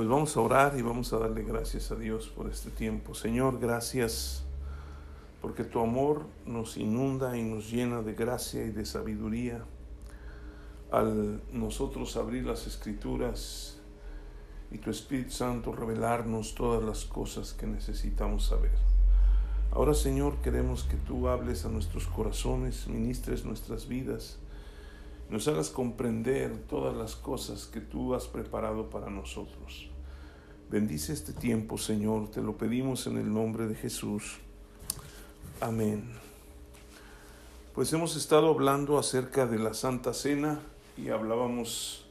Pues vamos a orar y vamos a darle gracias a Dios por este tiempo. Señor, gracias porque tu amor nos inunda y nos llena de gracia y de sabiduría al nosotros abrir las escrituras y tu Espíritu Santo revelarnos todas las cosas que necesitamos saber. Ahora Señor queremos que tú hables a nuestros corazones, ministres nuestras vidas, nos hagas comprender todas las cosas que tú has preparado para nosotros. Bendice este tiempo Señor, te lo pedimos en el nombre de Jesús. Amén. Pues hemos estado hablando acerca de la Santa Cena y hablábamos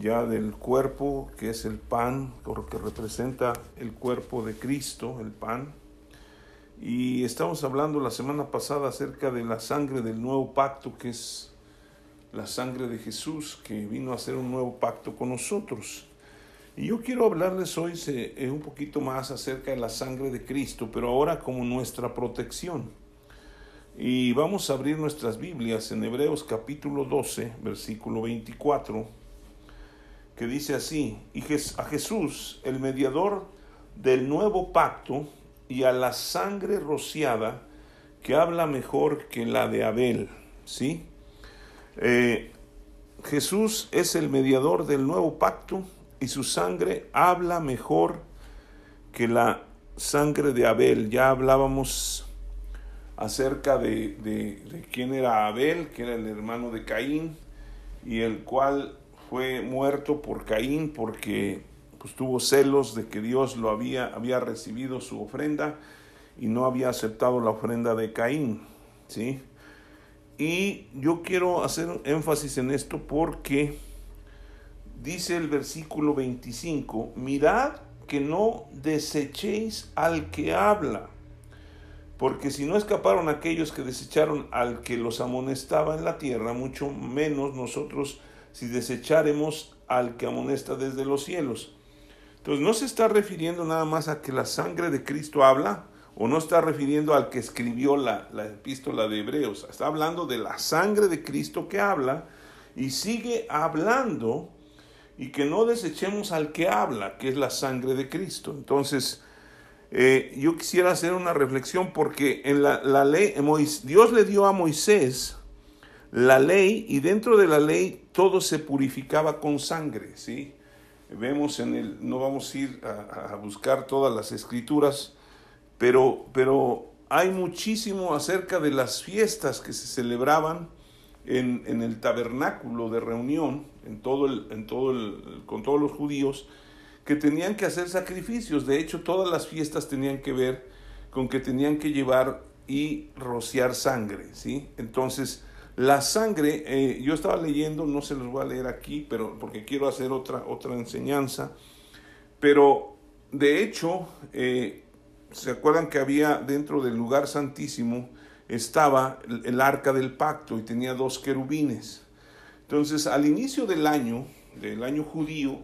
ya del cuerpo, que es el pan, que representa el cuerpo de Cristo, el pan. Y estamos hablando la semana pasada acerca de la sangre del nuevo pacto, que es la sangre de Jesús, que vino a hacer un nuevo pacto con nosotros. Y yo quiero hablarles hoy eh, un poquito más acerca de la sangre de Cristo, pero ahora como nuestra protección. Y vamos a abrir nuestras Biblias en Hebreos capítulo 12, versículo 24, que dice así, y a Jesús, el mediador del nuevo pacto, y a la sangre rociada que habla mejor que la de Abel. ¿sí? Eh, Jesús es el mediador del nuevo pacto y su sangre habla mejor que la sangre de Abel. Ya hablábamos acerca de, de, quién era Abel, que era el hermano de Caín, y el cual fue muerto por Caín porque pues tuvo celos de que Dios lo había, había recibido su ofrenda y no había aceptado la ofrenda de Caín, ¿sí? Y yo quiero hacer énfasis en esto porque dice el versículo 25, mirad que no desechéis al que habla, porque si no escaparon aquellos que desecharon al que los amonestaba en la tierra, mucho menos nosotros si desecharemos al que amonesta desde los cielos. Entonces no se está refiriendo nada más a que la sangre de Cristo habla, o no está refiriendo al que escribió la, la epístola de Hebreos, está hablando de la sangre de Cristo que habla y sigue hablando y que no desechemos al que habla, que es la sangre de Cristo. Entonces, eh, yo quisiera hacer una reflexión porque en la, la ley, Dios le dio a Moisés la ley y dentro de la ley todo se purificaba con sangre, ¿sí? vemos en el, no vamos a ir a, buscar todas las escrituras, pero, pero hay muchísimo acerca de las fiestas que se celebraban en, en el tabernáculo de reunión, en todo el, en todo el, con todos los judíos, que tenían que hacer sacrificios. De hecho, todas las fiestas tenían que ver con que tenían que llevar y rociar sangre, ¿sí? Entonces, la sangre, eh, yo estaba leyendo, no se los voy a leer aquí, pero porque quiero hacer otra, otra enseñanza, pero de hecho, eh, ¿se acuerdan que había dentro del lugar santísimo, estaba el, arca del pacto y tenía dos querubines? Entonces, al inicio del año, del año judío,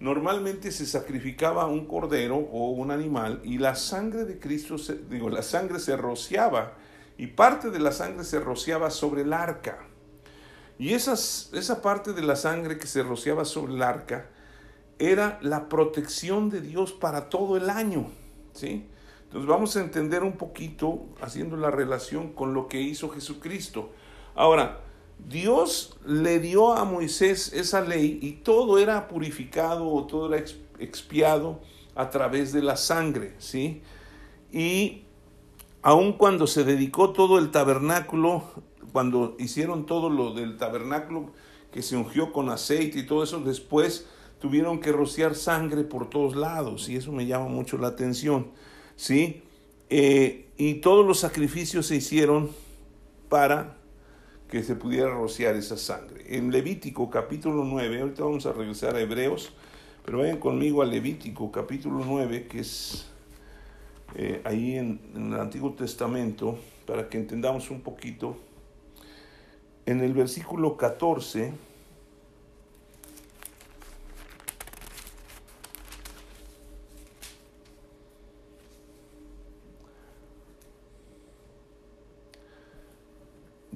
normalmente se sacrificaba un cordero o un animal y la sangre de Cristo, digo, la sangre se rociaba y parte de la sangre se rociaba sobre el arca. Y esa parte de la sangre que se rociaba sobre el arca era la protección de Dios para todo el año. ¿sí? Entonces vamos a entender un poquito haciendo la relación con lo que hizo Jesucristo. Ahora, Dios le dio a Moisés esa ley y todo era purificado o todo era expiado a través de la sangre, ¿sí? Y aun cuando se dedicó todo el tabernáculo, cuando hicieron todo lo del tabernáculo que se ungió con aceite y todo eso, después tuvieron que rociar sangre por todos lados y eso me llama mucho la atención, ¿sí? Eh, y todos los sacrificios se hicieron para que se pudiera rociar esa sangre. En Levítico capítulo 9, ahorita vamos a regresar a Hebreos, pero vayan conmigo a Levítico capítulo 9, que es eh, ahí en, el Antiguo Testamento para que entendamos un poquito. En el versículo 14,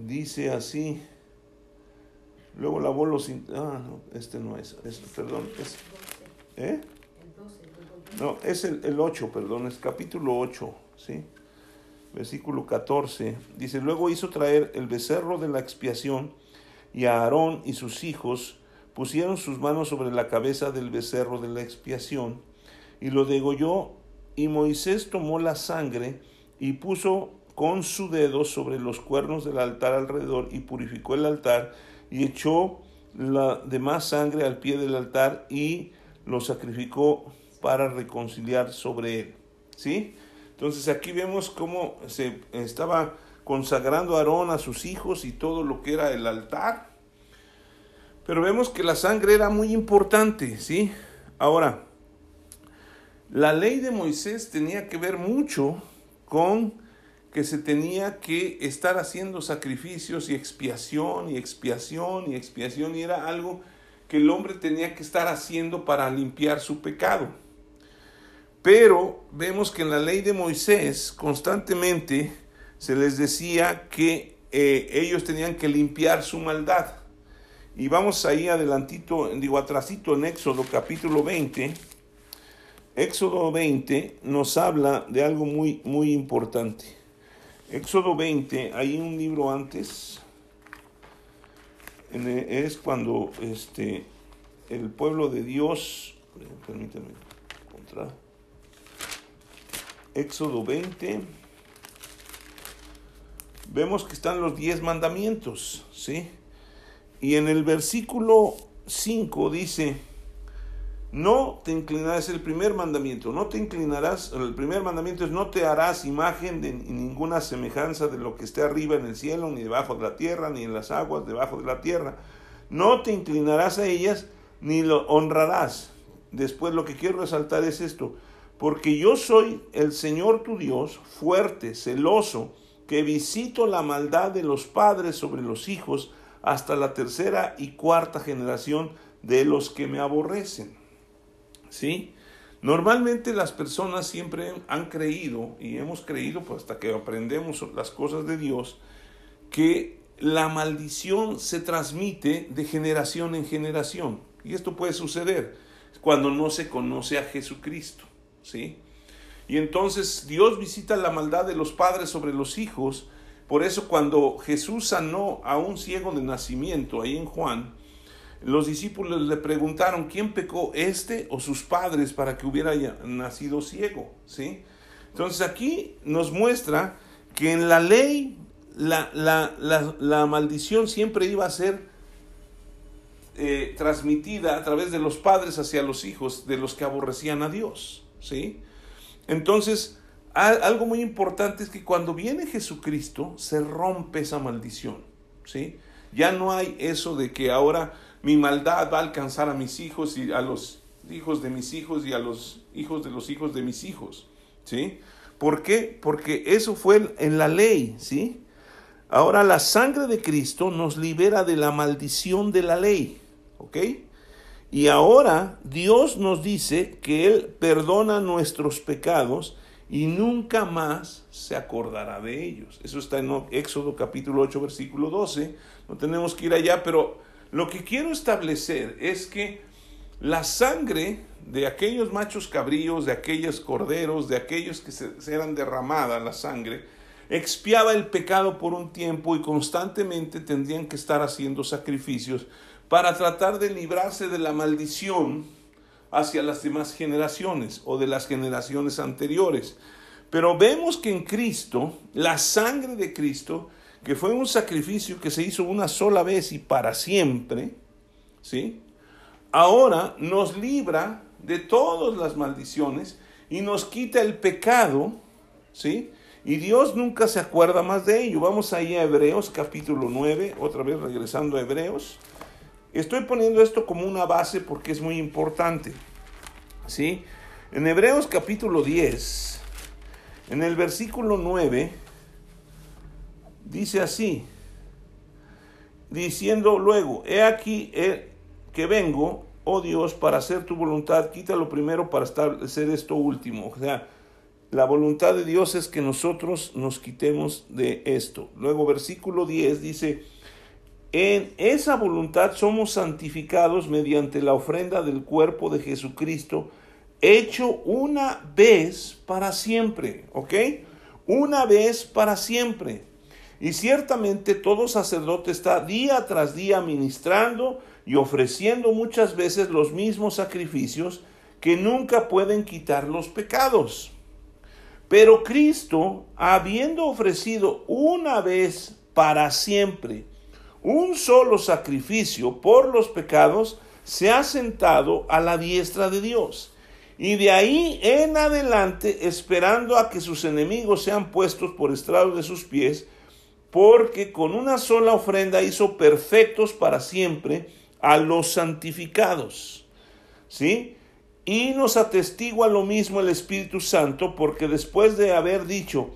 dice así. Luego lavó los... Ah, no, este no es, perdón, es... ¿Eh? no, es el, el 8, perdón, es capítulo 8, ¿sí? Versículo 14. Dice, luego hizo traer el becerro de la expiación y a Aarón y sus hijos pusieron sus manos sobre la cabeza del becerro de la expiación y lo degolló y Moisés tomó la sangre y puso con su dedo sobre los cuernos del altar alrededor y purificó el altar y echó la demás sangre al pie del altar y lo sacrificó para reconciliar sobre él. ¿Sí? Entonces aquí vemos cómo se estaba consagrando Aarón a sus hijos y todo lo que era el altar. Pero vemos que la sangre era muy importante, ¿sí? Ahora, la ley de Moisés tenía que ver mucho con que se tenía que estar haciendo sacrificios y expiación y expiación y expiación y era algo que el hombre tenía que estar haciendo para limpiar su pecado. Pero vemos que en la ley de Moisés constantemente se les decía que eh, ellos tenían que limpiar su maldad. Y vamos ahí adelantito, digo atrasito en Éxodo capítulo 20. Éxodo 20 nos habla de algo muy, muy importante. Éxodo 20, hay un libro antes, es cuando este, el pueblo de Dios, permítanme encontrar, Éxodo 20, vemos que están los diez mandamientos, ¿sí? Y en el versículo 5 dice, no te inclinarás, el primer mandamiento, no te inclinarás, el primer mandamiento es no te harás imagen de ninguna semejanza de lo que esté arriba en el cielo, ni debajo de la tierra, ni en las aguas debajo de la tierra. No te inclinarás a ellas, ni lo honrarás. Después lo que quiero resaltar es esto, porque yo soy el Señor tu Dios, fuerte, celoso, que visito la maldad de los padres sobre los hijos hasta la tercera y cuarta generación de los que me aborrecen. ¿Sí? Normalmente las personas siempre han creído, y hemos creído pues, hasta que aprendemos las cosas de Dios, que la maldición se transmite de generación en generación. Y esto puede suceder cuando no se conoce a Jesucristo, ¿sí? Y entonces Dios visita la maldad de los padres sobre los hijos. Por eso cuando Jesús sanó a un ciego de nacimiento, ahí en Juan, los discípulos le preguntaron, ¿quién pecó, este o sus padres para que hubiera nacido ciego? ¿Sí? Entonces aquí nos muestra que en la ley la, la, maldición siempre iba a ser eh, transmitida a través de los padres hacia los hijos de los que aborrecían a Dios. ¿sí? Entonces, algo muy importante es que cuando viene Jesucristo se rompe esa maldición. ¿sí? Ya no hay eso de que ahora mi maldad va a alcanzar a mis hijos y a los hijos de mis hijos y a los hijos de los hijos de mis hijos. ¿Sí? ¿Por qué? Porque eso fue en la ley, ¿sí? Ahora la sangre de Cristo nos libera de la maldición de la ley, ¿ok? Y ahora Dios nos dice que Él perdona nuestros pecados y nunca más se acordará de ellos. Eso está en Éxodo capítulo 8, versículo 12. No tenemos que ir allá, pero lo que quiero establecer es que la sangre de aquellos machos cabríos, de aquellos corderos, de aquellos que se, eran derramada la sangre, expiaba el pecado por un tiempo y constantemente tendrían que estar haciendo sacrificios para tratar de librarse de la maldición hacia las demás generaciones o de las generaciones anteriores. Pero vemos que en Cristo, la sangre de Cristo que fue un sacrificio que se hizo una sola vez y para siempre, ¿sí? Ahora nos libra de todas las maldiciones y nos quita el pecado, ¿sí? Y Dios nunca se acuerda más de ello. Vamos ahí a Hebreos capítulo 9, otra vez regresando a Hebreos. Estoy poniendo esto como una base porque es muy importante. ¿Sí? En Hebreos capítulo 10, en el versículo 9, dice así, diciendo luego, he aquí que vengo, oh Dios, para hacer tu voluntad, quítalo primero para establecer esto último. O sea, la voluntad de Dios es que nosotros nos quitemos de esto. Luego versículo 10 dice, en esa voluntad somos santificados mediante la ofrenda del cuerpo de Jesucristo hecho una vez para siempre, ¿ok? Una vez para siempre. Y ciertamente todo sacerdote está día tras día ministrando y ofreciendo muchas veces los mismos sacrificios que nunca pueden quitar los pecados. Pero Cristo, habiendo ofrecido una vez para siempre un solo sacrificio por los pecados, se ha sentado a la diestra de Dios. Y de ahí en adelante, esperando a que sus enemigos sean puestos por estrado de sus pies, porque con una sola ofrenda hizo perfectos para siempre a los santificados. ¿Sí? Y nos atestigua lo mismo el Espíritu Santo, porque después de haber dicho,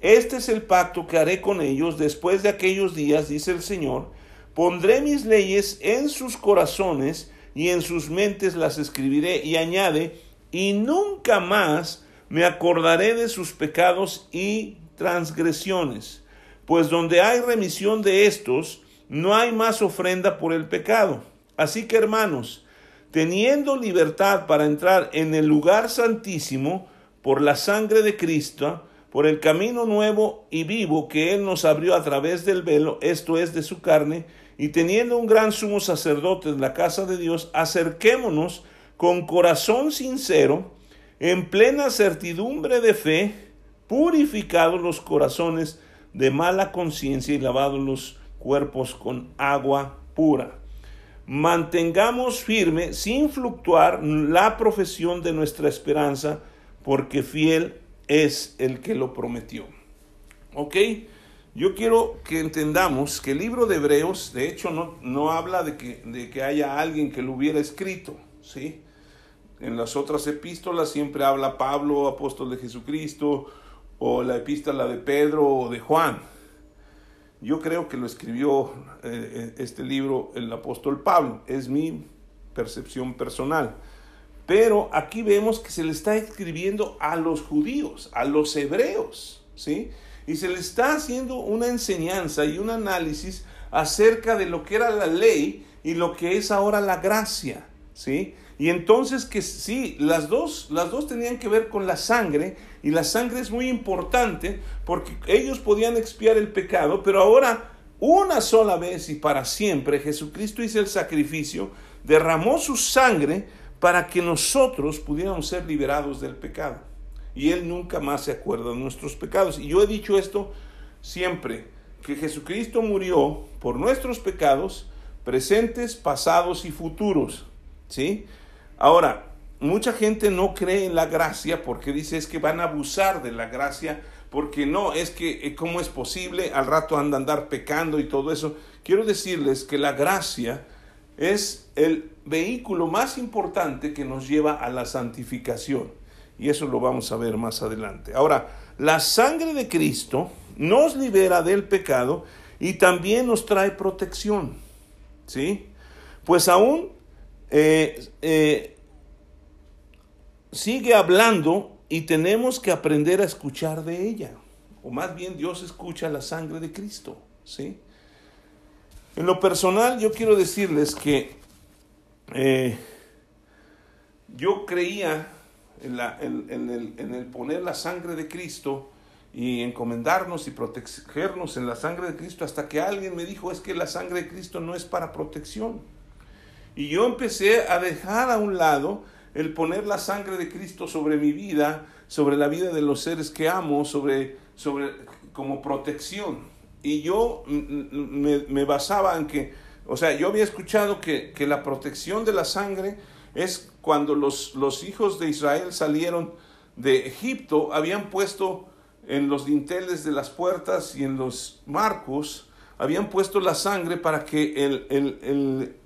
este es el pacto que haré con ellos después de aquellos días, dice el Señor. Pondré mis leyes en sus corazones y en sus mentes las escribiré. Y añade, y nunca más me acordaré de sus pecados y transgresiones. Pues donde hay remisión de estos, no hay más ofrenda por el pecado. Así que hermanos, teniendo libertad para entrar en el lugar santísimo por la sangre de Cristo, por el camino nuevo y vivo que Él nos abrió a través del velo, esto es de su carne, y teniendo un gran sumo sacerdote en la casa de Dios, acerquémonos con corazón sincero, en plena certidumbre de fe, purificados los corazones de mala conciencia y lavados los cuerpos con agua pura. Mantengamos firme, sin fluctuar, la profesión de nuestra esperanza, porque fiel es el que lo prometió. ¿Ok? Yo quiero que entendamos que el libro de Hebreos, de hecho, no, no habla de que, de que haya alguien que lo hubiera escrito, ¿sí? En las otras epístolas siempre habla Pablo, apóstol de Jesucristo, o la epístola de Pedro o de Juan. Yo creo que lo escribió eh, este libro el apóstol Pablo, es mi percepción personal. Pero aquí vemos que se le está escribiendo a los judíos, a los hebreos, ¿sí? Y se le está haciendo una enseñanza y un análisis acerca de lo que era la ley y lo que es ahora la gracia, ¿sí? Y entonces que sí, las dos, las dos tenían que ver con la sangre y la sangre es muy importante porque ellos podían expiar el pecado, pero ahora una sola vez y para siempre Jesucristo hizo el sacrificio, derramó su sangre para que nosotros pudiéramos ser liberados del pecado. Y Él nunca más se acuerda de nuestros pecados. Y yo he dicho esto siempre, que Jesucristo murió por nuestros pecados, presentes, pasados y futuros. ¿Sí? Ahora, mucha gente no cree en la gracia porque dice es que van a abusar de la gracia, porque no, es que eh, cómo es posible, al rato andan andar pecando y todo eso. Quiero decirles que la gracia es el vehículo más importante que nos lleva a la santificación. Y eso lo vamos a ver más adelante. Ahora, la sangre de Cristo nos libera del pecado y también nos trae protección. ¿Sí? Pues aún eh, eh, sigue hablando y tenemos que aprender a escuchar de ella. O más bien Dios escucha la sangre de Cristo. ¿Sí? En lo personal, yo quiero decirles que eh, yo creía en, el, en, el, poner la sangre de Cristo y encomendarnos y protegernos en la sangre de Cristo hasta que alguien me dijo es que la sangre de Cristo no es para protección. Y yo empecé a dejar a un lado el poner la sangre de Cristo sobre mi vida, sobre la vida de los seres que amo, sobre, sobre como protección. Y yo me, basaba en que, o sea, yo había escuchado que, la protección de la sangre es cuando los, los hijos de Israel salieron de Egipto, habían puesto en los dinteles de las puertas y en los marcos, habían puesto la sangre para que el, el,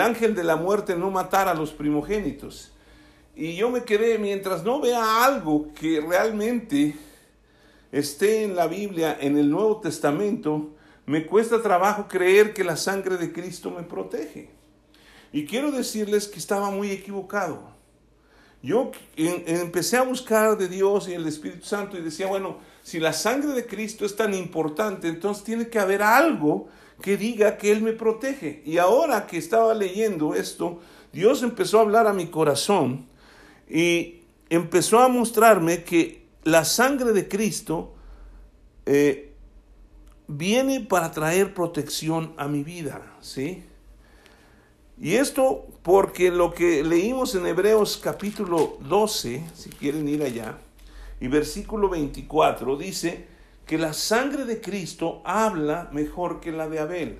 ángel de la muerte no matara a los primogénitos. Y yo me quedé, mientras no vea algo que realmente esté en la Biblia, en el Nuevo Testamento, me cuesta trabajo creer que la sangre de Cristo me protege. Y quiero decirles que estaba muy equivocado. Yo empecé a buscar de Dios y el Espíritu Santo y decía, bueno, si la sangre de Cristo es tan importante, entonces tiene que haber algo que diga que Él me protege. Y ahora que estaba leyendo esto, Dios empezó a hablar a mi corazón y empezó a mostrarme que la sangre de Cristo eh, viene para traer protección a mi vida, ¿sí? Y esto porque lo que leímos en Hebreos capítulo 12, si quieren ir allá, y versículo 24 dice que la sangre de Cristo habla mejor que la de Abel.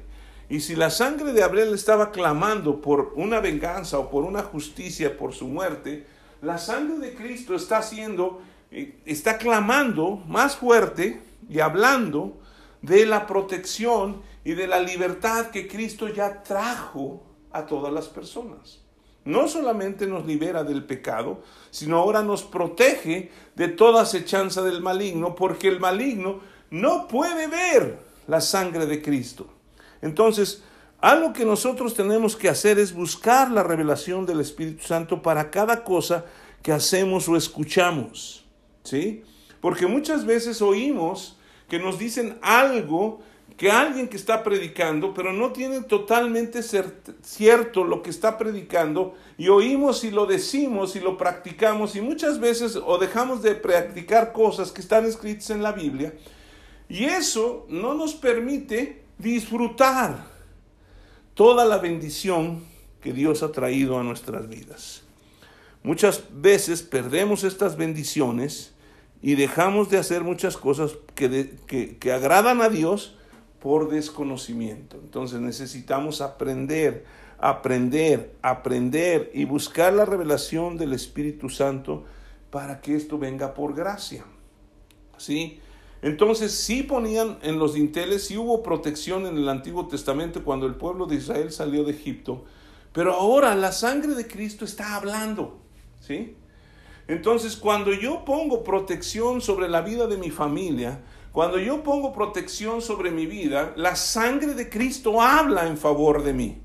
Y si la sangre de Abel estaba clamando por una venganza o por una justicia por su muerte, la sangre de Cristo está haciendo, eh, está clamando más fuerte y hablando de la protección y de la libertad que Cristo ya trajo a todas las personas. No solamente nos libera del pecado, sino ahora nos protege de toda acechanza del maligno, porque el maligno no puede ver la sangre de Cristo. Entonces, algo que nosotros tenemos que hacer es buscar la revelación del Espíritu Santo para cada cosa que hacemos o escuchamos. ¿Sí? Porque muchas veces oímos que nos dicen algo que alguien que está predicando, pero no tiene totalmente cierto lo que está predicando, y oímos y lo decimos y lo practicamos, y muchas veces o dejamos de practicar cosas que están escritas en la Biblia, y eso no nos permite disfrutar toda la bendición que Dios ha traído a nuestras vidas. Muchas veces perdemos estas bendiciones y dejamos de hacer muchas cosas que, que agradan a Dios, por desconocimiento. Entonces necesitamos aprender, aprender, aprender y buscar la revelación del Espíritu Santo para que esto venga por gracia. ¿Sí? Entonces sí ponían en los dinteles, sí hubo protección en el Antiguo Testamento cuando el pueblo de Israel salió de Egipto, pero ahora la sangre de Cristo está hablando, ¿sí? Entonces cuando yo pongo protección sobre la vida de mi familia, cuando yo pongo protección sobre mi vida, la sangre de Cristo habla en favor de mí.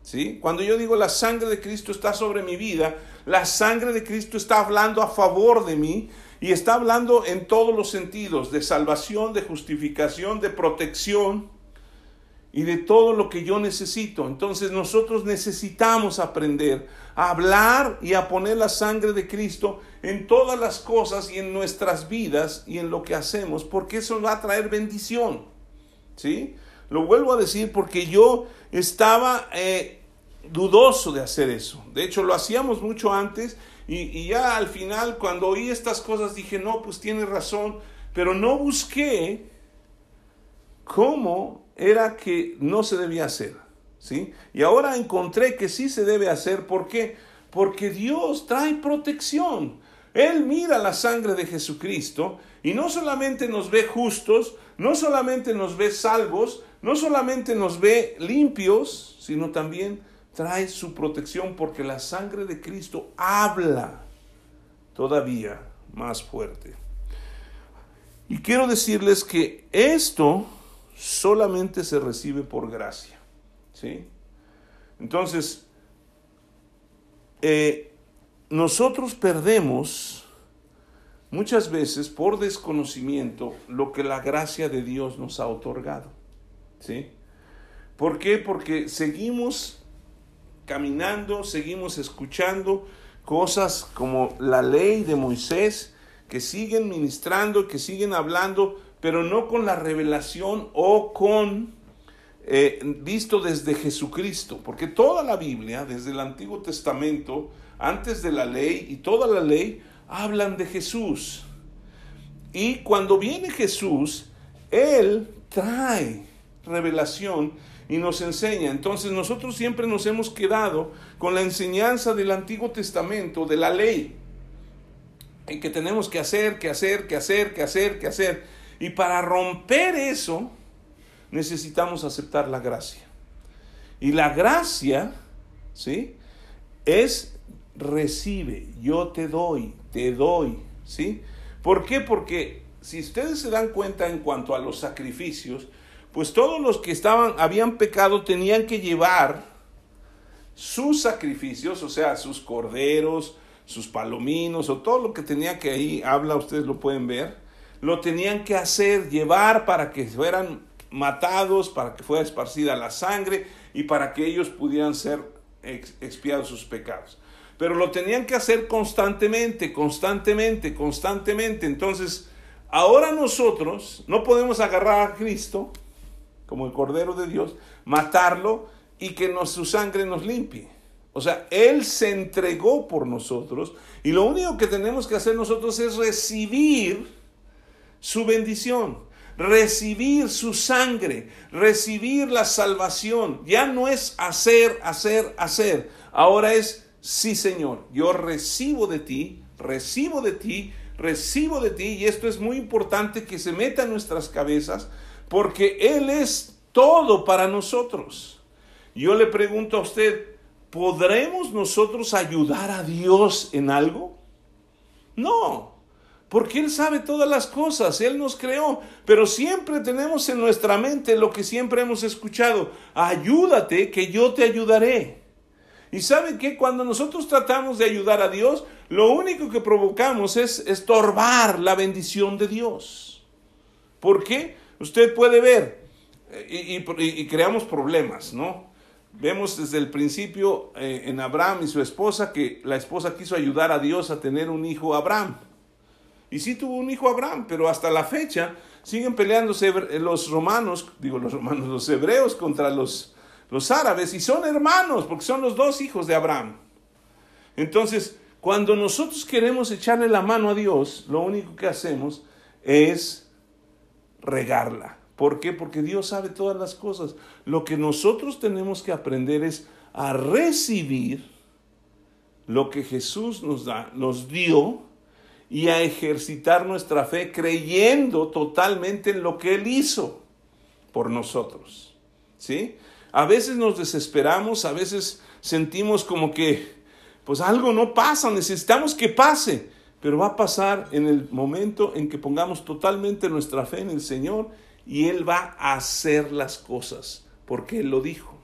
¿Sí? Cuando yo digo la sangre de Cristo está sobre mi vida, la sangre de Cristo está hablando a favor de mí y está hablando en todos los sentidos, de salvación, de justificación, de protección y de todo lo que yo necesito. Entonces nosotros necesitamos aprender a hablar y a poner la sangre de Cristo en todas las cosas y en nuestras vidas y en lo que hacemos, porque eso va a traer bendición. ¿Sí? Lo vuelvo a decir porque yo estaba eh, dudoso de hacer eso. De hecho, lo hacíamos mucho antes y, y ya al final, cuando oí estas cosas, dije, no, pues tiene razón, pero no busqué cómo era que no se debía hacer. ¿Sí? Y ahora encontré que sí se debe hacer. ¿Por qué? Porque Dios trae protección. Él mira la sangre de Jesucristo y no solamente nos ve justos, no solamente nos ve salvos, no solamente nos ve limpios, sino también trae su protección porque la sangre de Cristo habla todavía más fuerte. Y quiero decirles que esto solamente se recibe por gracia. ¿sí? Entonces, eh, nosotros perdemos muchas veces por desconocimiento lo que la gracia de Dios nos ha otorgado. ¿Sí? ¿Por qué? Porque seguimos caminando, seguimos escuchando cosas como la ley de Moisés, que siguen ministrando, que siguen hablando, pero no con la revelación o con eh, visto desde Jesucristo, porque toda la Biblia, desde el Antiguo Testamento, antes de la ley y toda la ley, hablan de Jesús. Y cuando viene Jesús, Él trae revelación y nos enseña. Entonces nosotros siempre nos hemos quedado con la enseñanza del Antiguo Testamento, de la ley, en que tenemos que hacer, que hacer, que hacer, que hacer, que hacer. Y para romper eso, necesitamos aceptar la gracia. Y la gracia, ¿sí? Es recibe, yo te doy, te doy, ¿sí? ¿Por qué? Porque si ustedes se dan cuenta en cuanto a los sacrificios, pues todos los que estaban habían pecado tenían que llevar sus sacrificios, o sea, sus corderos, sus palominos o todo lo que tenía que ahí habla, ustedes lo pueden ver, lo tenían que hacer, llevar para que fueran matados, para que fuera esparcida la sangre y para que ellos pudieran ser expiados sus pecados. Pero lo tenían que hacer constantemente, constantemente, constantemente. Entonces, ahora nosotros no podemos agarrar a Cristo como el Cordero de Dios, matarlo y que su sangre nos limpie. O sea, Él se entregó por nosotros y lo único que tenemos que hacer nosotros es recibir su bendición, recibir su sangre, recibir la salvación. Ya no es hacer, hacer, hacer. Ahora es, sí Señor, yo recibo de ti, recibo de ti, recibo de ti. Y esto es muy importante que se meta en nuestras cabezas porque Él es todo para nosotros. Yo le pregunto a usted, ¿podremos nosotros ayudar a Dios en algo? No, porque Él sabe todas las cosas, Él nos creó, pero siempre tenemos en nuestra mente lo que siempre hemos escuchado, ayúdate que yo te ayudaré. Y sabe que cuando nosotros tratamos de ayudar a Dios, lo único que provocamos es estorbar la bendición de Dios. ¿Por qué? Usted puede ver y creamos problemas, ¿no? Vemos desde el principio eh, en Abraham y su esposa que la esposa quiso ayudar a Dios a tener un hijo Abraham. Y sí tuvo un hijo Abraham, pero hasta la fecha siguen peleándose los romanos, digo los romanos, los hebreos contra los, los árabes y son hermanos porque son los dos hijos de Abraham. Entonces, cuando nosotros queremos echarle la mano a Dios, lo único que hacemos es regarla. ¿Por qué? Porque Dios sabe todas las cosas. Lo que nosotros tenemos que aprender es a recibir lo que Jesús nos da, nos dio y a ejercitar nuestra fe creyendo totalmente en lo que Él hizo por nosotros. ¿Sí? A veces nos desesperamos, a veces sentimos como que pues algo no pasa, necesitamos que pase, pero va a pasar en el momento en que pongamos totalmente nuestra fe en el Señor y Él va a hacer las cosas porque Él lo dijo.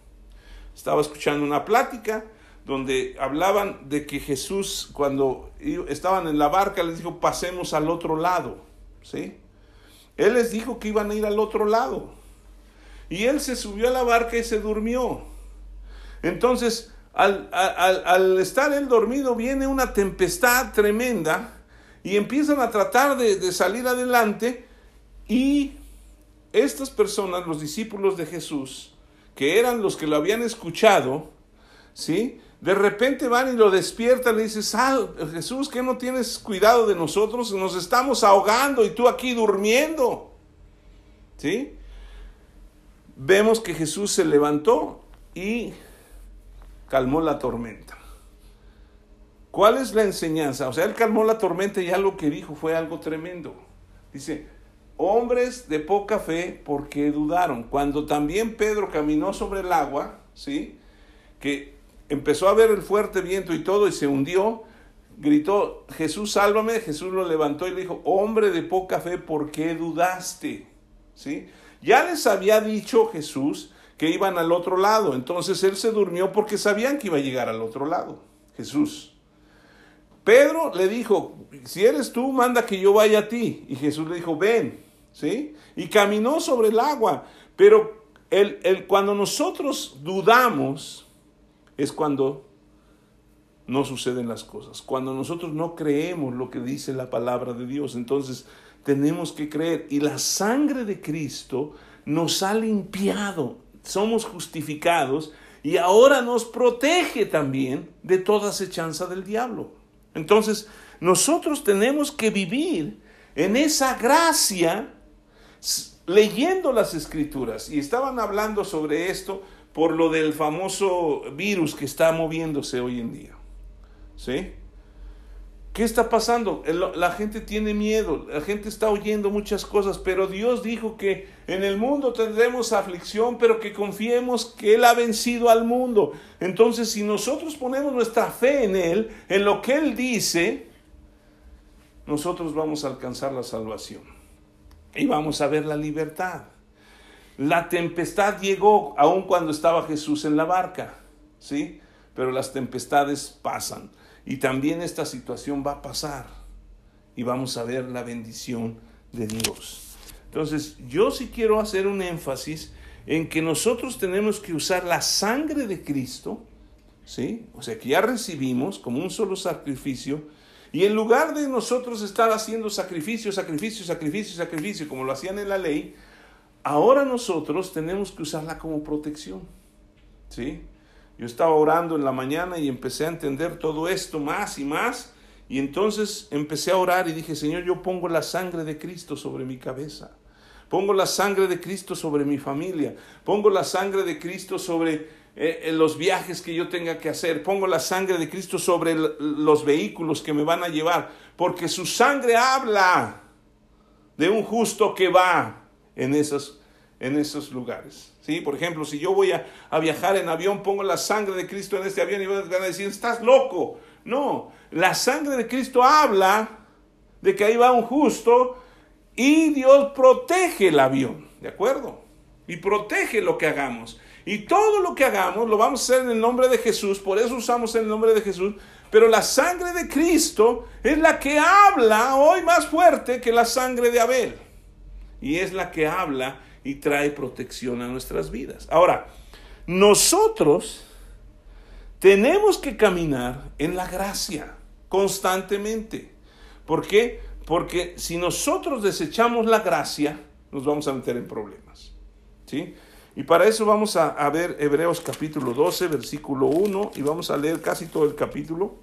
Estaba escuchando una plática donde hablaban de que Jesús cuando estaban en la barca les dijo pasemos al otro lado, ¿sí? Él les dijo que iban a ir al otro lado. Y él se subió a la barca y se durmió. Entonces, al, al estar él dormido, viene una tempestad tremenda y empiezan a tratar de, de salir adelante y estas personas, los discípulos de Jesús, que eran los que lo habían escuchado, ¿sí? De repente van y lo despiertan y le dicen, ah, Jesús, ¿qué no tienes cuidado de nosotros? Nos estamos ahogando y tú aquí durmiendo. ¿Sí? Vemos que Jesús se levantó y calmó la tormenta. ¿Cuál es la enseñanza? O sea, él calmó la tormenta y algo que dijo fue algo tremendo. Dice, hombres de poca fe porque dudaron. Cuando también Pedro caminó sobre el agua, ¿sí? Que empezó a ver el fuerte viento y todo y se hundió, gritó, Jesús sálvame, Jesús lo levantó y le dijo, hombre de poca fe, ¿por qué dudaste? ¿Sí? Ya les había dicho Jesús que iban al otro lado, entonces él se durmió porque sabían que iba a llegar al otro lado, Jesús. Pedro le dijo, si eres tú, manda que yo vaya a ti. Y Jesús le dijo, ven. ¿sí? Y caminó sobre el agua. Pero el, el, cuando nosotros dudamos es cuando no suceden las cosas. Cuando nosotros no creemos lo que dice la palabra de Dios, entonces tenemos que creer. Y la sangre de Cristo nos ha limpiado, somos justificados y ahora nos protege también de toda acechanza del diablo. Entonces, nosotros tenemos que vivir en esa gracia leyendo las escrituras y estaban hablando sobre esto por lo del famoso virus que está moviéndose hoy en día. ¿Sí? ¿Qué está pasando? La gente tiene miedo, la gente está oyendo muchas cosas, pero Dios dijo que en el mundo tendremos aflicción, pero que confiemos que Él ha vencido al mundo. Entonces, si nosotros ponemos nuestra fe en Él, en lo que Él dice, nosotros vamos a alcanzar la salvación y vamos a ver la libertad. La tempestad llegó aun cuando estaba Jesús en la barca, ¿sí? Pero las tempestades pasan y también esta situación va a pasar y vamos a ver la bendición de Dios. Entonces, yo sí quiero hacer un énfasis en que nosotros tenemos que usar la sangre de Cristo ¿sí? O sea que ya recibimos como un solo sacrificio y en lugar de nosotros estar haciendo sacrificio, sacrificio, sacrificio, sacrificio, como lo hacían en la ley, ahora nosotros tenemos que usarla como protección, ¿sí? Yo estaba orando en la mañana y empecé a entender todo esto más y más. Y entonces empecé a orar y dije, Señor, yo pongo la sangre de Cristo sobre mi cabeza. Pongo la sangre de Cristo sobre mi familia. Pongo la sangre de Cristo sobre eh, los viajes que yo tenga que hacer. Pongo la sangre de Cristo sobre los vehículos que me van a llevar. Porque su sangre habla de un justo que va en esos, en esos lugares. ¿Sí? Por ejemplo, si yo voy a, viajar en avión, pongo la sangre de Cristo en este avión y van a decir, estás loco. No, la sangre de Cristo habla de que ahí va un justo y Dios protege el avión, ¿de acuerdo? Y protege lo que hagamos. Y todo lo que hagamos lo vamos a hacer en el nombre de Jesús, por eso usamos el nombre de Jesús. Pero la sangre de Cristo es la que habla hoy más fuerte que la sangre de Abel. Y es la que habla y trae protección a nuestras vidas. Ahora, nosotros tenemos que caminar en la gracia constantemente. ¿Por qué? Porque si nosotros desechamos la gracia, nos vamos a meter en problemas. ¿Sí? Y para eso vamos a, a, ver Hebreos capítulo 12, versículo 1, y vamos a leer casi todo el capítulo.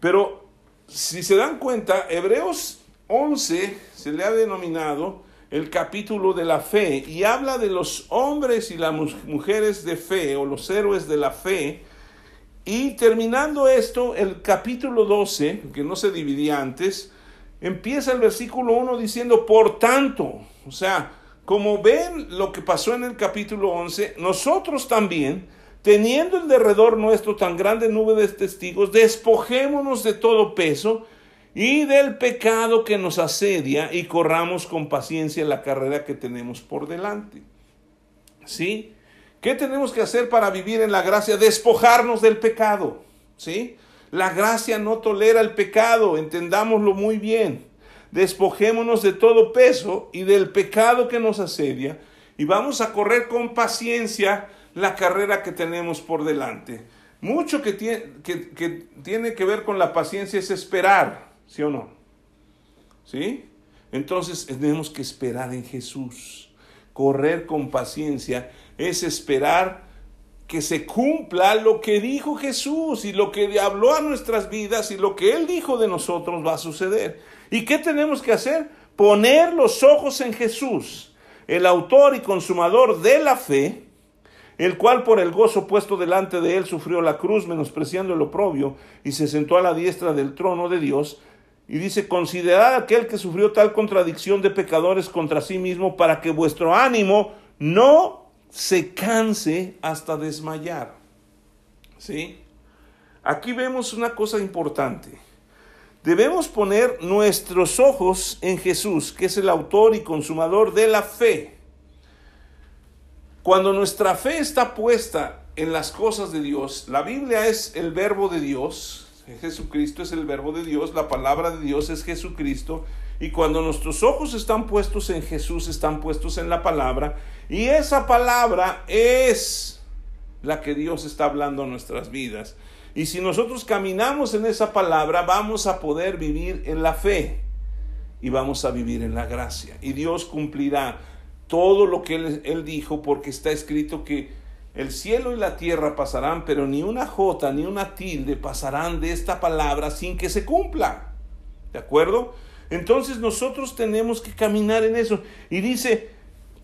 Pero si se dan cuenta, Hebreos 11 se le ha denominado el capítulo de la fe y habla de los hombres y las mujeres de fe o los héroes de la fe. Y terminando esto, el capítulo 12, que no se dividía antes, empieza el versículo 1 diciendo, por tanto, o sea, como ven lo que pasó en el capítulo 11, nosotros también, teniendo en derredor nuestro tan grande nube de testigos, despojémonos de todo peso y del pecado que nos asedia y corramos con paciencia la carrera que tenemos por delante. ¿Sí? ¿Qué tenemos que hacer para vivir en la gracia? Despojarnos del pecado. ¿Sí? La gracia no tolera el pecado, entendámoslo muy bien. Despojémonos de todo peso y del pecado que nos asedia y vamos a correr con paciencia la carrera que tenemos por delante. Mucho que tiene que, que tiene que ver con la paciencia es esperar. ¿Sí o no? ¿Sí? Entonces tenemos que esperar en Jesús. Correr con paciencia es esperar que se cumpla lo que dijo Jesús y lo que habló a nuestras vidas y lo que Él dijo de nosotros va a suceder. ¿Y qué tenemos que hacer? Poner los ojos en Jesús, el autor y consumador de la fe, el cual por el gozo puesto delante de él sufrió la cruz, menospreciando el oprobio, y se sentó a la diestra del trono de Dios, y dice, considerad aquel que sufrió tal contradicción de pecadores contra sí mismo para que vuestro ánimo no se canse hasta desmayar. ¿Sí? Aquí vemos una cosa importante. Debemos poner nuestros ojos en Jesús, que es el autor y consumador de la fe. Cuando nuestra fe está puesta en las cosas de Dios, la Biblia es el verbo de Dios, Jesucristo es el verbo de Dios, la palabra de Dios es Jesucristo. Y cuando nuestros ojos están puestos en Jesús, están puestos en la palabra. Y esa palabra es la que Dios está hablando a nuestras vidas. Y si nosotros caminamos en esa palabra, vamos a poder vivir en la fe y vamos a vivir en la gracia. Y Dios cumplirá todo lo que Él, él dijo porque está escrito que el cielo y la tierra pasarán, pero ni una jota ni una tilde pasarán de esta palabra sin que se cumpla. ¿De acuerdo? Entonces nosotros tenemos que caminar en eso. Y dice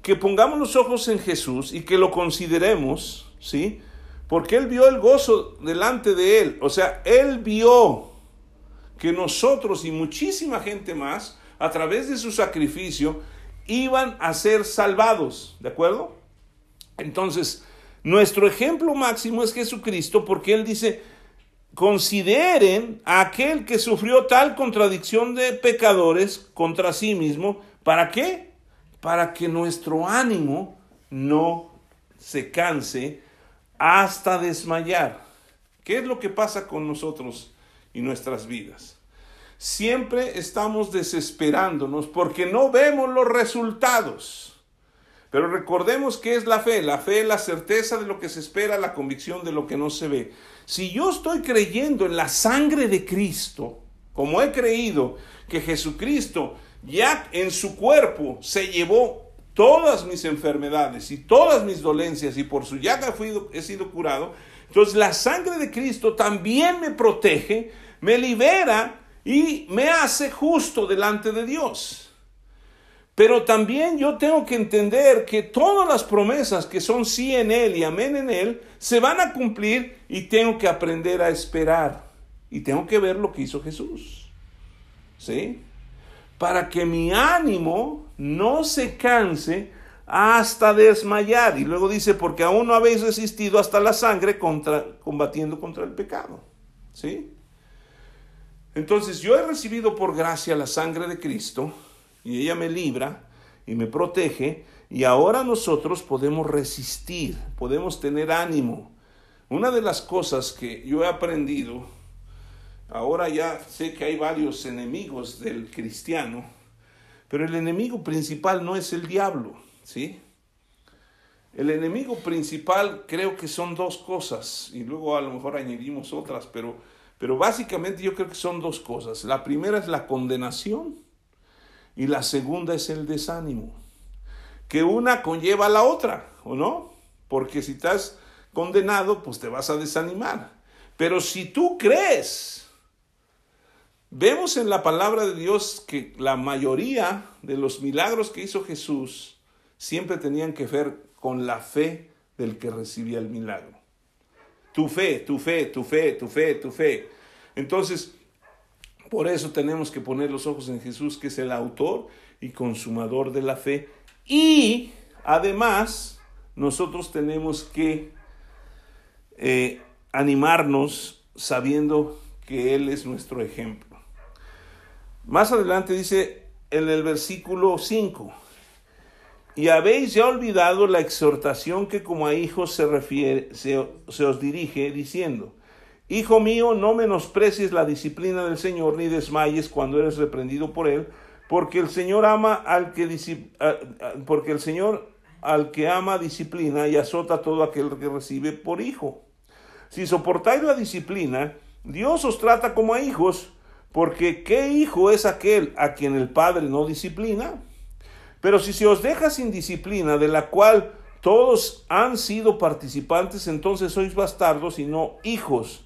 que pongamos los ojos en Jesús y que lo consideremos, ¿sí? Porque Él vio el gozo delante de Él. O sea, Él vio que nosotros y muchísima gente más, a través de su sacrificio, iban a ser salvados. ¿De acuerdo? Entonces, nuestro ejemplo máximo es Jesucristo porque Él dice, consideren a aquel que sufrió tal contradicción de pecadores contra sí mismo. ¿Para qué? Para que nuestro ánimo no se canse hasta desmayar. ¿Qué es lo que pasa con nosotros y nuestras vidas? Siempre estamos desesperándonos porque no vemos los resultados. Pero recordemos que es la fe. La fe es la certeza de lo que se espera, la convicción de lo que no se ve. Si yo estoy creyendo en la sangre de Cristo, como he creído que Jesucristo ya en su cuerpo se llevó todas mis enfermedades y todas mis dolencias y por su llaga he sido curado, entonces la sangre de Cristo también me protege, me libera y me hace justo delante de Dios. Pero también yo tengo que entender que todas las promesas que son sí en Él y amén en Él, se van a cumplir y tengo que aprender a esperar. Y tengo que ver lo que hizo Jesús. ¿Sí? Para que mi ánimo no se canse hasta desmayar. Y luego dice, porque aún no habéis resistido hasta la sangre contra, combatiendo contra el pecado. ¿Sí? Entonces yo he recibido por gracia la sangre de Cristo y ella me libra y me protege y ahora nosotros podemos resistir, podemos tener ánimo. Una de las cosas que yo he aprendido, ahora ya sé que hay varios enemigos del cristiano, pero el enemigo principal no es el diablo, ¿sí? El enemigo principal creo que son dos cosas, y luego a lo mejor añadimos otras, pero, pero básicamente yo creo que son dos cosas. La primera es la condenación y la segunda es el desánimo. Que una conlleva a la otra, ¿o no? Porque si estás condenado, pues te vas a desanimar. Pero si tú crees, vemos en la palabra de Dios que la mayoría de los milagros que hizo Jesús siempre tenían que ver con la fe del que recibía el milagro. Tu fe, tu fe, tu fe, tu fe, tu fe. Entonces, por eso tenemos que poner los ojos en Jesús, que es el autor y consumador de la fe. Y además, nosotros tenemos que eh, animarnos sabiendo que Él es nuestro ejemplo. Más adelante dice en el versículo 5, y habéis ya olvidado la exhortación que como a hijos se, refiere, se os dirige diciendo, Hijo mío, no menosprecies la disciplina del Señor, ni desmayes cuando eres reprendido por Él, porque el Señor ama al que porque el Señor al que ama disciplina y azota todo aquel que recibe por hijo. Si soportáis la disciplina, Dios os trata como a hijos, porque ¿qué hijo es aquel a quien el Padre no disciplina? Pero si se os deja sin disciplina, de la cual todos han sido participantes, entonces sois bastardos y no hijos.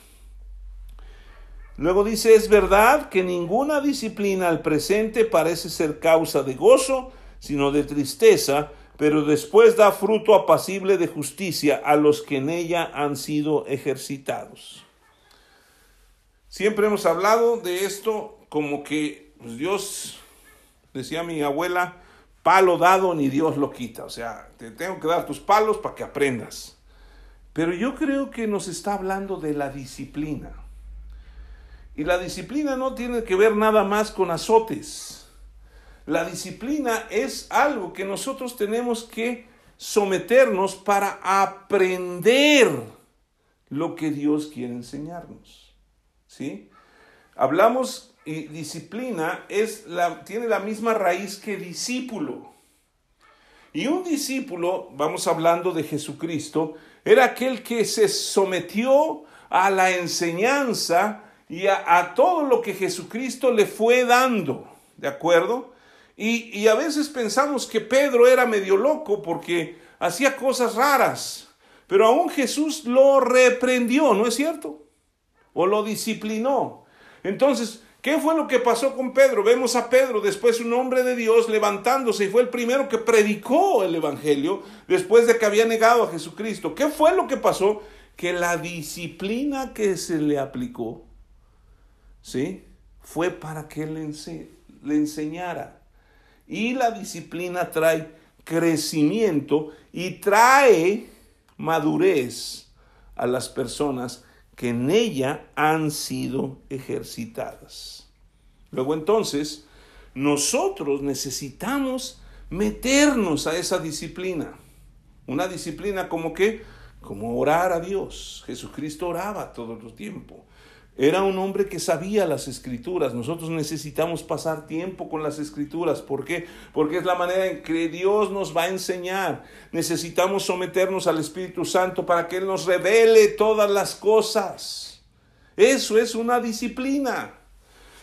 Luego dice, es verdad que ninguna disciplina al presente parece ser causa de gozo, sino de tristeza, pero después da fruto apacible de justicia a los que en ella han sido ejercitados. Siempre hemos hablado de esto como que pues, Dios, decía mi abuela, palo dado ni Dios lo quita. O sea, te tengo que dar tus palos para que aprendas. Pero yo creo que nos está hablando de la disciplina. Y la disciplina no tiene que ver nada más con azotes. La disciplina es algo que nosotros tenemos que someternos para aprender lo que Dios quiere enseñarnos. ¿Sí? Hablamos y disciplina es la, tiene la misma raíz que discípulo. Y un discípulo, vamos hablando de Jesucristo, era aquel que se sometió a la enseñanza y a, todo lo que Jesucristo le fue dando, ¿de acuerdo? Y, y a veces pensamos que Pedro era medio loco porque hacía cosas raras, pero aún Jesús lo reprendió, ¿no es cierto? O lo disciplinó. Entonces, ¿Qué fue lo que pasó con Pedro? Vemos a Pedro, después un hombre de Dios, levantándose y fue el primero que predicó el Evangelio después de que había negado a Jesucristo. ¿Qué fue lo que pasó? Que la disciplina que se le aplicó ¿sí? Fue para que le, le enseñara. Y la disciplina trae crecimiento y trae madurez a las personas que en ella han sido ejercitadas. Luego entonces, nosotros necesitamos meternos a esa disciplina. Una disciplina como que, como orar a Dios. Jesucristo oraba todo el tiempo. Era un hombre que sabía las escrituras. Nosotros necesitamos pasar tiempo con las escrituras. ¿Por qué? Porque es la manera en que Dios nos va a enseñar. Necesitamos someternos al Espíritu Santo para que Él nos revele todas las cosas. Eso es una disciplina.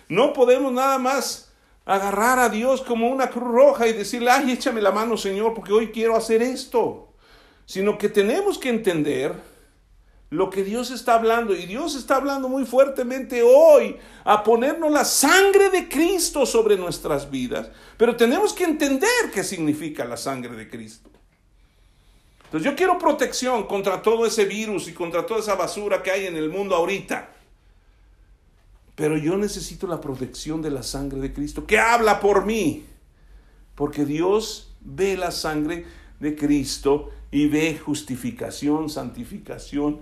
No podemos nada más agarrar a Dios como una cruz roja y decirle, ay, échame la mano, Señor, porque hoy quiero hacer esto. Sino que tenemos que entender lo que Dios está hablando. Y Dios está hablando muy fuertemente hoy a ponernos la sangre de Cristo sobre nuestras vidas. Pero tenemos que entender qué significa la sangre de Cristo. Entonces yo quiero protección contra todo ese virus y contra toda esa basura que hay en el mundo ahorita. Pero yo necesito la protección de la sangre de Cristo, que habla por mí. Porque Dios ve la sangre de Cristo y ve justificación, santificación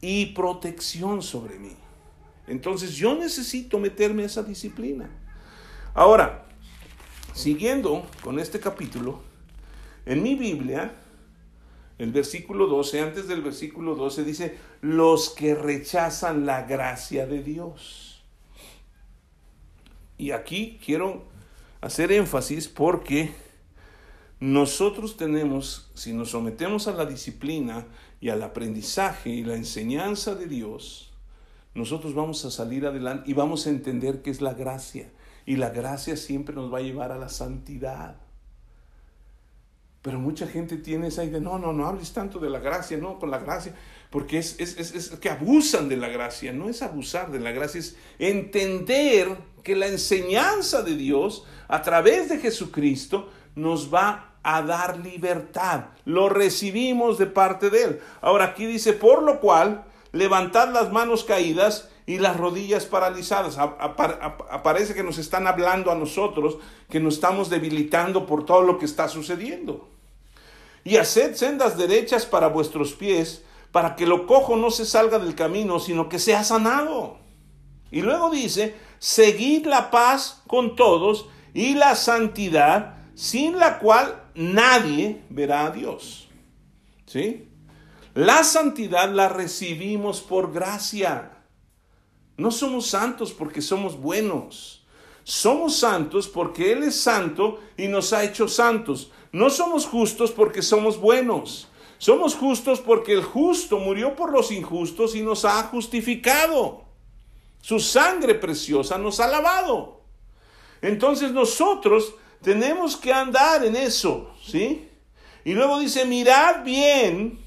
y protección sobre mí. Entonces yo necesito meterme a esa disciplina. Ahora, siguiendo con este capítulo, en mi Biblia, el versículo 12, antes del versículo 12 dice, los que rechazan la gracia de Dios. Y aquí quiero hacer énfasis porque nosotros tenemos, si nos sometemos a la disciplina y al aprendizaje y la enseñanza de Dios, nosotros vamos a salir adelante y vamos a entender que es la gracia. Y la gracia siempre nos va a llevar a la santidad. Pero mucha gente tiene esa idea, no, no, no hables tanto de la gracia, no, con la gracia, porque es, es, es, que abusan de la gracia, no es abusar de la gracia, es entender que la enseñanza de Dios a través de Jesucristo nos va a dar libertad, lo recibimos de parte de Él. Ahora aquí dice, por lo cual, levantad las manos caídas y las rodillas paralizadas. Aparece que nos están hablando a nosotros, que nos estamos debilitando por todo lo que está sucediendo. Y haced sendas derechas para vuestros pies, para que lo cojo no se salga del camino, sino que sea sanado. Y luego dice, seguid la paz con todos y la santidad, sin la cual nadie verá a Dios. ¿Sí? La santidad la recibimos por gracia. No somos santos porque somos buenos. Somos santos porque Él es santo y nos ha hecho santos. No somos justos porque somos buenos. Somos justos porque el justo murió por los injustos y nos ha justificado. Su sangre preciosa nos ha lavado. Entonces nosotros tenemos que andar en eso, ¿sí? Y luego dice, mirad bien,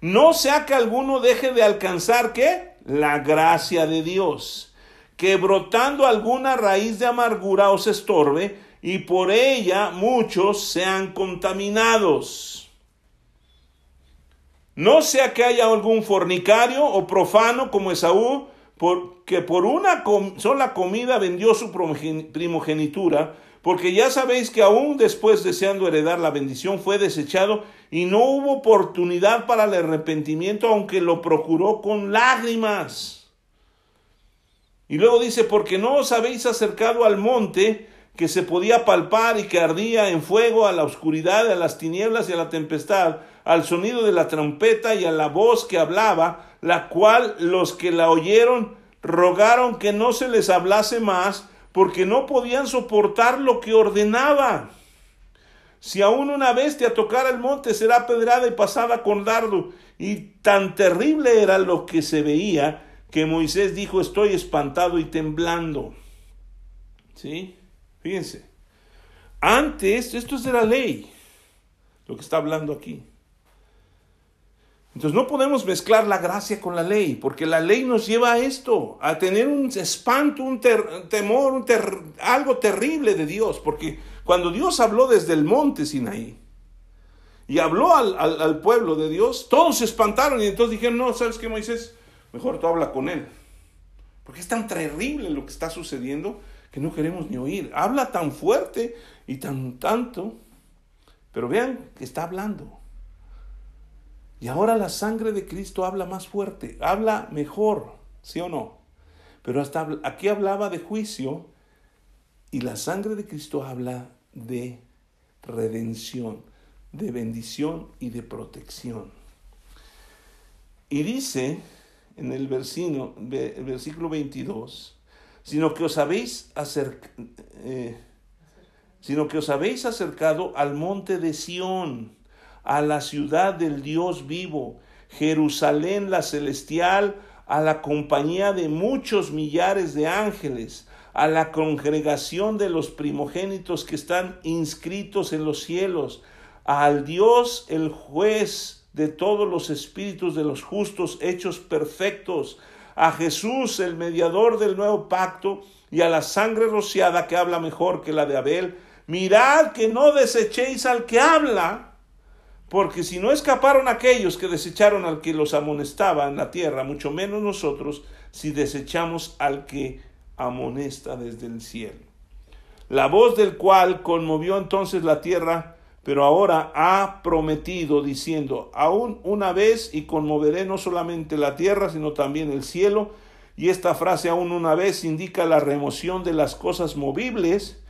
no sea que alguno deje de alcanzar, ¿qué? la gracia de Dios, que brotando alguna raíz de amargura os estorbe y por ella muchos sean contaminados. No sea que haya algún fornicario o profano como Esaú, que por una sola comida vendió su primogenitura, porque ya sabéis que aún después deseando heredar la bendición fue desechado y no hubo oportunidad para el arrepentimiento, aunque lo procuró con lágrimas. Y luego dice, porque no os habéis acercado al monte que se podía palpar y que ardía en fuego a la oscuridad, a las tinieblas y a la tempestad, al sonido de la trompeta y a la voz que hablaba, la cual los que la oyeron rogaron que no se les hablase más, porque no podían soportar lo que ordenaba. Si aún una bestia tocara el monte, será pedrada y pasada con dardo. Y tan terrible era lo que se veía que Moisés dijo, estoy espantado y temblando. ¿Sí? Fíjense. Antes, esto es de la ley, lo que está hablando aquí. Entonces no podemos mezclar la gracia con la ley, porque la ley nos lleva a esto, a tener un espanto, un temor, un algo terrible de Dios, porque cuando Dios habló desde el monte Sinaí y habló al, pueblo de Dios, todos se espantaron y entonces dijeron, no, ¿sabes qué, Moisés? Mejor tú habla con él, porque es tan terrible lo que está sucediendo que no queremos ni oír. Habla tan fuerte y tan tanto, pero vean que está hablando. Y ahora la sangre de Cristo habla más fuerte, habla mejor, ¿sí o no? Pero hasta aquí hablaba de juicio y la sangre de Cristo habla de redención, de bendición y de protección. Y dice en el el versículo 22, sino que os habéis eh, sino que os habéis acercado al monte de Sión, a la ciudad del Dios vivo, Jerusalén la celestial, a la compañía de muchos millares de ángeles, a la congregación de los primogénitos que están inscritos en los cielos, al Dios el juez de todos los espíritus de los justos hechos perfectos, a Jesús el mediador del nuevo pacto y a la sangre rociada que habla mejor que la de Abel, mirad que no desechéis al que habla, porque si no escaparon aquellos que desecharon al que los amonestaba en la tierra, mucho menos nosotros si desechamos al que amonesta desde el cielo. La voz del cual conmovió entonces la tierra, pero ahora ha prometido diciendo, aún una vez y conmoveré no solamente la tierra, sino también el cielo. Y esta frase aún una vez indica la remoción de las cosas movibles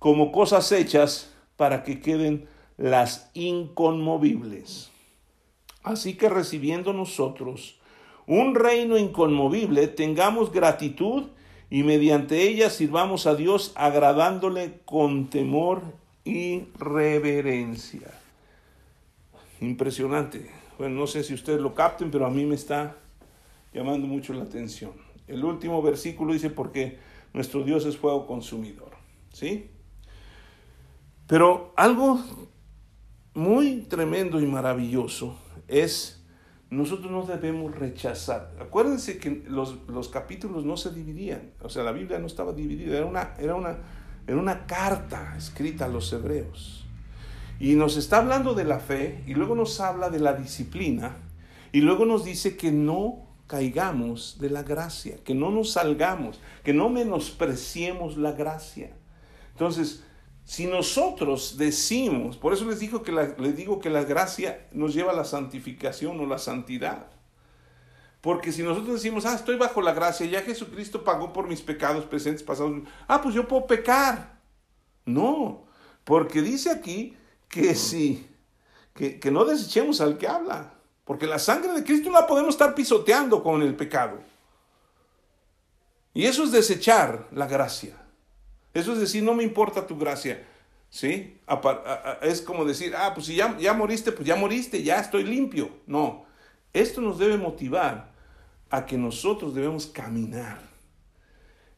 como cosas hechas para que queden las inconmovibles. Así que recibiendo nosotros un reino inconmovible, tengamos gratitud y mediante ella sirvamos a Dios agradándole con temor y reverencia. Impresionante. Bueno, no sé si ustedes lo capten, pero a mí me está llamando mucho la atención. El último versículo dice, porque nuestro Dios es fuego consumidor. ¿Sí? Pero algo muy tremendo y maravilloso es, nosotros no debemos rechazar. Acuérdense que los, los capítulos no se dividían, o sea, la Biblia no estaba dividida, era una, era una en una carta escrita a los hebreos. Y nos está hablando de la fe y luego nos habla de la disciplina y luego nos dice que no caigamos de la gracia, que no nos salgamos, que no menospreciemos la gracia. Entonces, si nosotros decimos, por eso les digo que la, les digo que la gracia nos lleva a la santificación o la santidad. Porque si nosotros decimos, ah, estoy bajo la gracia, ya Jesucristo pagó por mis pecados presentes, pasados, ah, pues yo puedo pecar. No, porque dice aquí que sí, que, que no desechemos al que habla, porque la sangre de Cristo la podemos estar pisoteando con el pecado. Y eso es desechar la gracia. Eso es decir, no me importa tu gracia. ¿Sí? Es como decir, ah, pues si ya, ya moriste, pues ya moriste, ya estoy limpio. No, esto nos debe motivar a que nosotros debemos caminar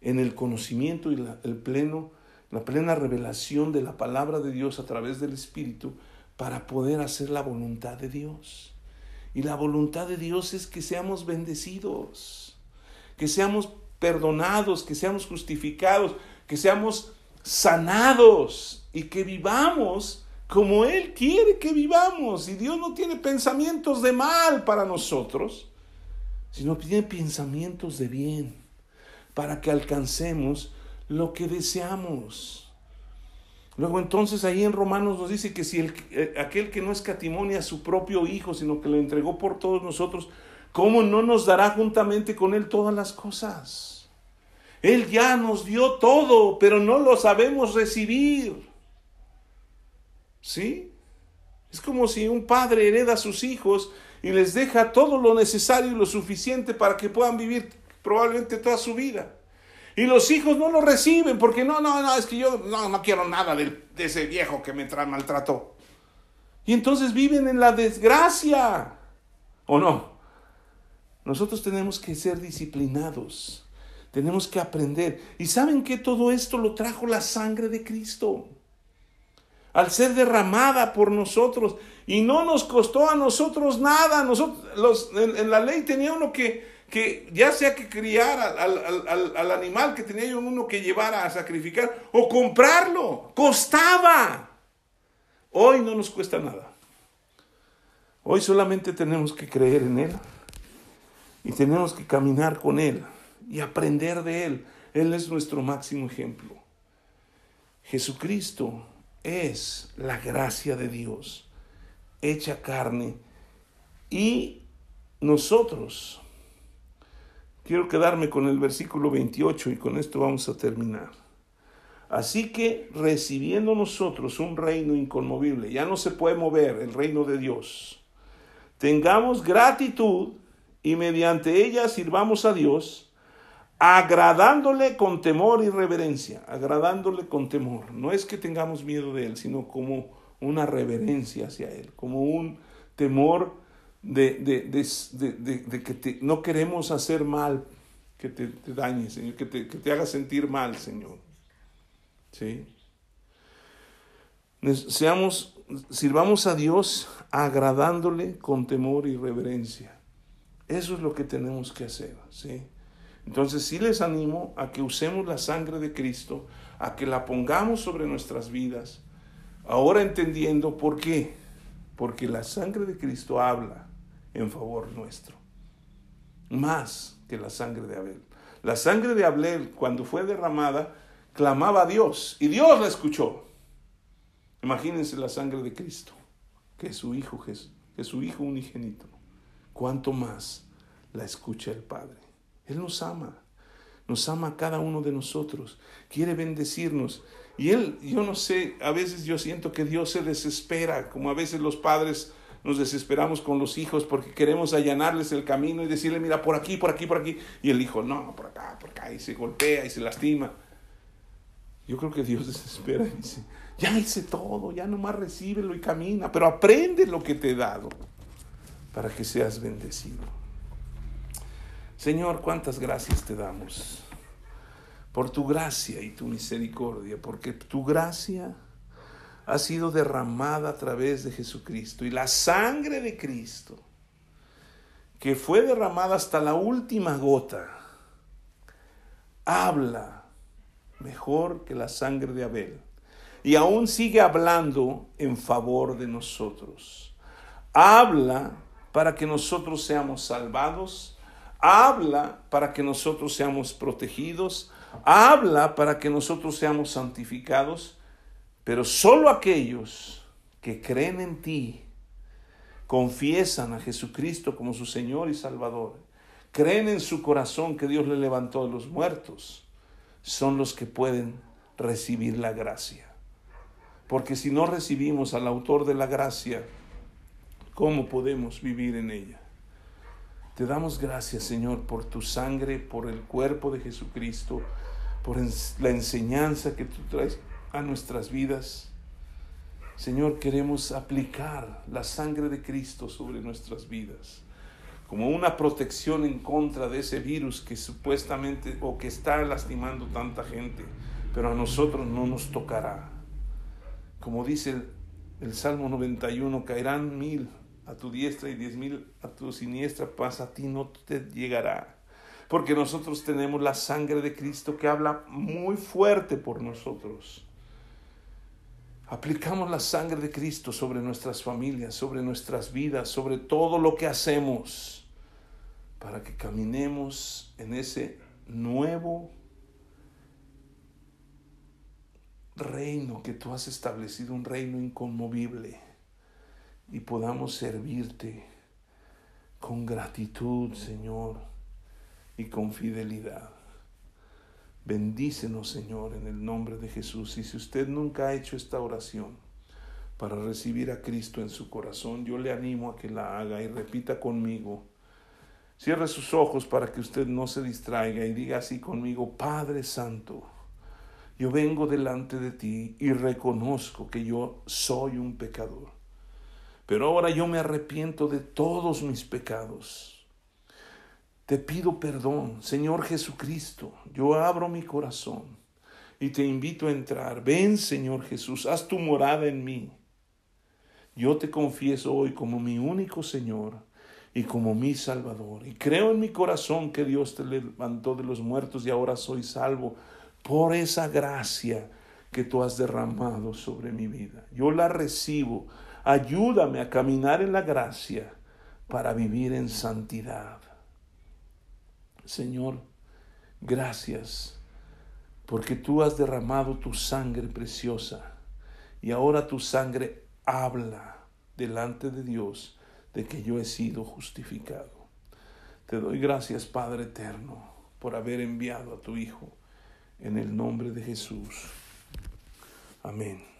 en el conocimiento y la, el pleno, la plena revelación de la palabra de Dios a través del Espíritu para poder hacer la voluntad de Dios. Y la voluntad de Dios es que seamos bendecidos, que seamos perdonados, que seamos justificados, que seamos sanados y que vivamos como Él quiere que vivamos. Y Dios no tiene pensamientos de mal para nosotros, sino tiene pensamientos de bien para que alcancemos lo que deseamos. Luego entonces ahí en Romanos nos dice que si el, eh, aquel que no escatimonia a su propio Hijo, sino que lo entregó por todos nosotros, ¿cómo no nos dará juntamente con Él todas las cosas? Él ya nos dio todo, pero no lo sabemos recibir. ¿Sí? Es como si un padre hereda a sus hijos y les deja todo lo necesario y lo suficiente para que puedan vivir probablemente toda su vida. Y los hijos no lo reciben porque no, no, no, es que yo no, no quiero nada de, de ese viejo que me maltrató. Y entonces viven en la desgracia. ¿O no? Nosotros tenemos que ser disciplinados. Tenemos que aprender. ¿Y saben que todo esto lo trajo la sangre de Cristo? al ser derramada por nosotros. Y no nos costó a nosotros nada. Nosotros, en, la ley tenía uno que, que ya sea que criar al, animal que tenía uno que llevar a sacrificar o comprarlo. Costaba. Hoy no nos cuesta nada. Hoy solamente tenemos que creer en Él y tenemos que caminar con Él y aprender de Él. Él es nuestro máximo ejemplo. Jesucristo es la gracia de Dios hecha carne Y nosotros, quiero quedarme con el versículo 28 y con esto vamos a terminar. Así que recibiendo nosotros un reino inconmovible, ya no se puede mover el reino de Dios, tengamos gratitud y mediante ella sirvamos a Dios, agradándole con temor y reverencia, agradándole con temor. No es que tengamos miedo de Él, sino como una reverencia hacia Él, como un temor de, de, que no queremos hacer mal, que te, dañe, Señor, que te, que te haga sentir mal, Señor. ¿Sí? Seamos, sirvamos a Dios agradándole con temor y reverencia. Eso es lo que tenemos que hacer, ¿sí? Entonces sí les animo a que usemos la sangre de Cristo, a que la pongamos sobre nuestras vidas, ahora entendiendo por qué. Porque la sangre de Cristo habla en favor nuestro, más que la sangre de Abel. La sangre de Abel, cuando fue derramada, clamaba a Dios y Dios la escuchó. Imagínense la sangre de Cristo, que es su Hijo, que es su Hijo unigénito. ¿Cuánto más la escucha el Padre? Él nos ama, nos ama a cada uno de nosotros, quiere bendecirnos. Y Él, yo no sé, a veces yo siento que Dios se desespera, como a veces los padres nos desesperamos con los hijos porque queremos allanarles el camino y decirle, mira, por aquí, por aquí, por aquí. Y el hijo, no, por acá, por acá, y se golpea y se lastima. Yo creo que Dios desespera y dice, ya hice todo, ya nomás recíbelo y camina, pero aprende lo que te he dado para que seas bendecido. Señor, cuántas gracias te damos por tu gracia y tu misericordia, porque tu gracia ha sido derramada a través de Jesucristo y la sangre de Cristo, que fue derramada hasta la última gota, habla mejor que la sangre de Abel. Y aún sigue hablando en favor de nosotros. Habla para que nosotros seamos salvados. Habla para que nosotros seamos protegidos. Habla para que nosotros seamos santificados. Pero solo aquellos que creen en ti, confiesan a Jesucristo como su Señor y Salvador, creen en su corazón que Dios le levantó de los muertos, son los que pueden recibir la gracia. Porque si no recibimos al autor de la gracia, ¿cómo podemos vivir en ella? Te damos gracias, Señor, por tu sangre, por el cuerpo de Jesucristo, por la enseñanza que tú traes a nuestras vidas. Señor, queremos aplicar la sangre de Cristo sobre nuestras vidas como una protección en contra de ese virus que supuestamente o que está lastimando tanta gente, pero a nosotros no nos tocará. Como dice el, Salmo 91, caerán mil a tu diestra y diez mil a tu siniestra, paz a ti no te llegará. Porque nosotros tenemos la sangre de Cristo que habla muy fuerte por nosotros. Aplicamos la sangre de Cristo sobre nuestras familias, sobre nuestras vidas, sobre todo lo que hacemos, para que caminemos en ese nuevo reino que tú has establecido, un reino inconmovible, y podamos servirte con gratitud, Señor, y con fidelidad. Bendícenos, Señor, en el nombre de Jesús. Y si usted nunca ha hecho esta oración para recibir a Cristo en su corazón, yo le animo a que la haga y repita conmigo. Cierre sus ojos para que usted no se distraiga y diga así conmigo, Padre Santo, yo vengo delante de ti y reconozco que yo soy un pecador. Pero ahora yo me arrepiento de todos mis pecados te pido perdón, Señor Jesucristo, yo abro mi corazón y te invito a entrar. Ven, Señor Jesús, haz tu morada en mí. Yo te confieso hoy como mi único Señor y como mi Salvador. Y creo en mi corazón que Dios te levantó de los muertos y ahora soy salvo por esa gracia que tú has derramado sobre mi vida. Yo la recibo. Ayúdame a caminar en la gracia para vivir en santidad. Señor, gracias, porque tú has derramado tu sangre preciosa y ahora tu sangre habla delante de Dios de que yo he sido justificado. Te doy gracias, Padre eterno, por haber enviado a tu Hijo en el nombre de Jesús. Amén.